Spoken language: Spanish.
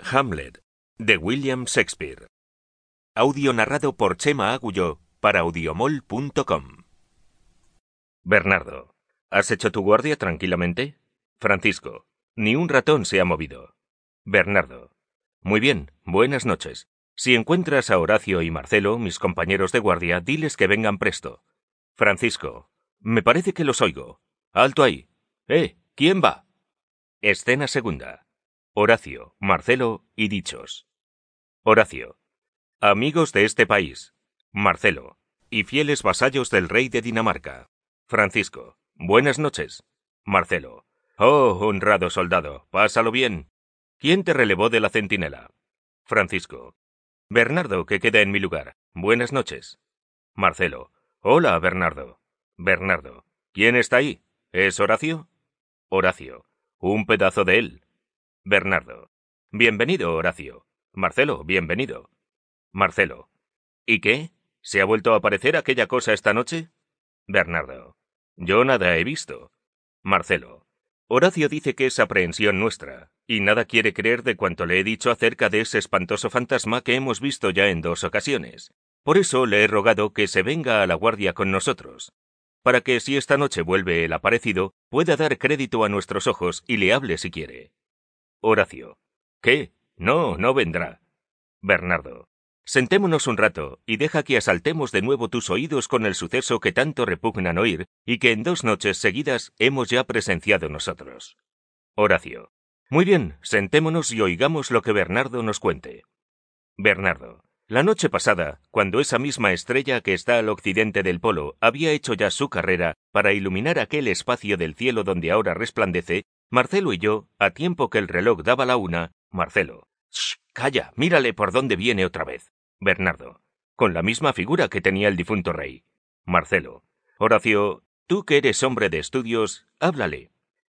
Hamlet, de William Shakespeare. Audio narrado por Chema Agulló para audiomol.com. Bernardo, ¿has hecho tu guardia tranquilamente? Francisco, ni un ratón se ha movido. Bernardo, muy bien, buenas noches. Si encuentras a Horacio y Marcelo, mis compañeros de guardia, diles que vengan presto. Francisco, me parece que los oigo. Alto ahí. Eh, ¿quién va? Escena segunda. Horacio, Marcelo y Dichos. Horacio. Amigos de este país. Marcelo. Y fieles vasallos del rey de Dinamarca. Francisco. Buenas noches. Marcelo. Oh, honrado soldado, pásalo bien. ¿Quién te relevó de la centinela? Francisco. Bernardo, que queda en mi lugar. Buenas noches. Marcelo. Hola, Bernardo. Bernardo. ¿Quién está ahí? ¿Es Horacio? Horacio. Un pedazo de él. Bernardo. Bienvenido, Horacio. Marcelo, bienvenido. Marcelo. ¿Y qué? ¿Se ha vuelto a aparecer aquella cosa esta noche? Bernardo. Yo nada he visto. Marcelo. Horacio dice que es aprehensión nuestra, y nada quiere creer de cuanto le he dicho acerca de ese espantoso fantasma que hemos visto ya en dos ocasiones. Por eso le he rogado que se venga a la guardia con nosotros, para que si esta noche vuelve el aparecido, pueda dar crédito a nuestros ojos y le hable si quiere. Horacio. ¿Qué? No, no vendrá. Bernardo. Sentémonos un rato y deja que asaltemos de nuevo tus oídos con el suceso que tanto repugnan oír y que en dos noches seguidas hemos ya presenciado nosotros. Horacio. Muy bien, sentémonos y oigamos lo que Bernardo nos cuente. Bernardo. La noche pasada, cuando esa misma estrella que está al occidente del polo había hecho ya su carrera para iluminar aquel espacio del cielo donde ahora resplandece, Marcelo y yo, a tiempo que el reloj daba la una, Marcelo. Shh, calla, mírale por dónde viene otra vez. Bernardo. Con la misma figura que tenía el difunto rey. Marcelo. Horacio, tú que eres hombre de estudios, háblale.